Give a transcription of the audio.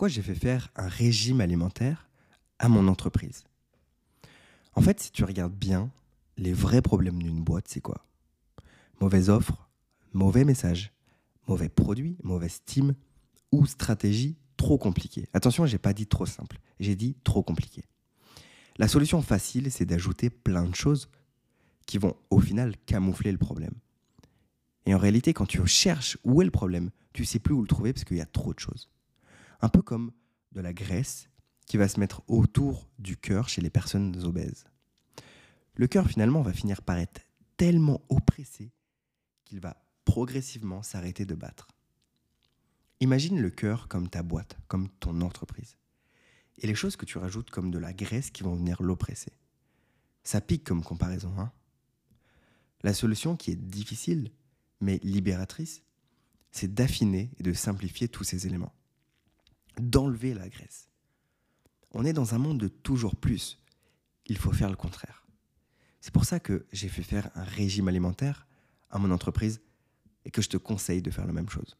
pourquoi j'ai fait faire un régime alimentaire à mon entreprise. En fait, si tu regardes bien, les vrais problèmes d'une boîte, c'est quoi? Mauvaise offre, mauvais message, mauvais produit, mauvaise team ou stratégie trop compliquée. Attention, j'ai pas dit trop simple, j'ai dit trop compliqué. La solution facile, c'est d'ajouter plein de choses qui vont au final camoufler le problème. Et en réalité, quand tu cherches où est le problème, tu sais plus où le trouver parce qu'il y a trop de choses. Un peu comme de la graisse qui va se mettre autour du cœur chez les personnes obèses. Le cœur finalement va finir par être tellement oppressé qu'il va progressivement s'arrêter de battre. Imagine le cœur comme ta boîte, comme ton entreprise. Et les choses que tu rajoutes comme de la graisse qui vont venir l'oppresser. Ça pique comme comparaison, hein La solution qui est difficile, mais libératrice, c'est d'affiner et de simplifier tous ces éléments. D'enlever la graisse. On est dans un monde de toujours plus. Il faut faire le contraire. C'est pour ça que j'ai fait faire un régime alimentaire à mon entreprise et que je te conseille de faire la même chose.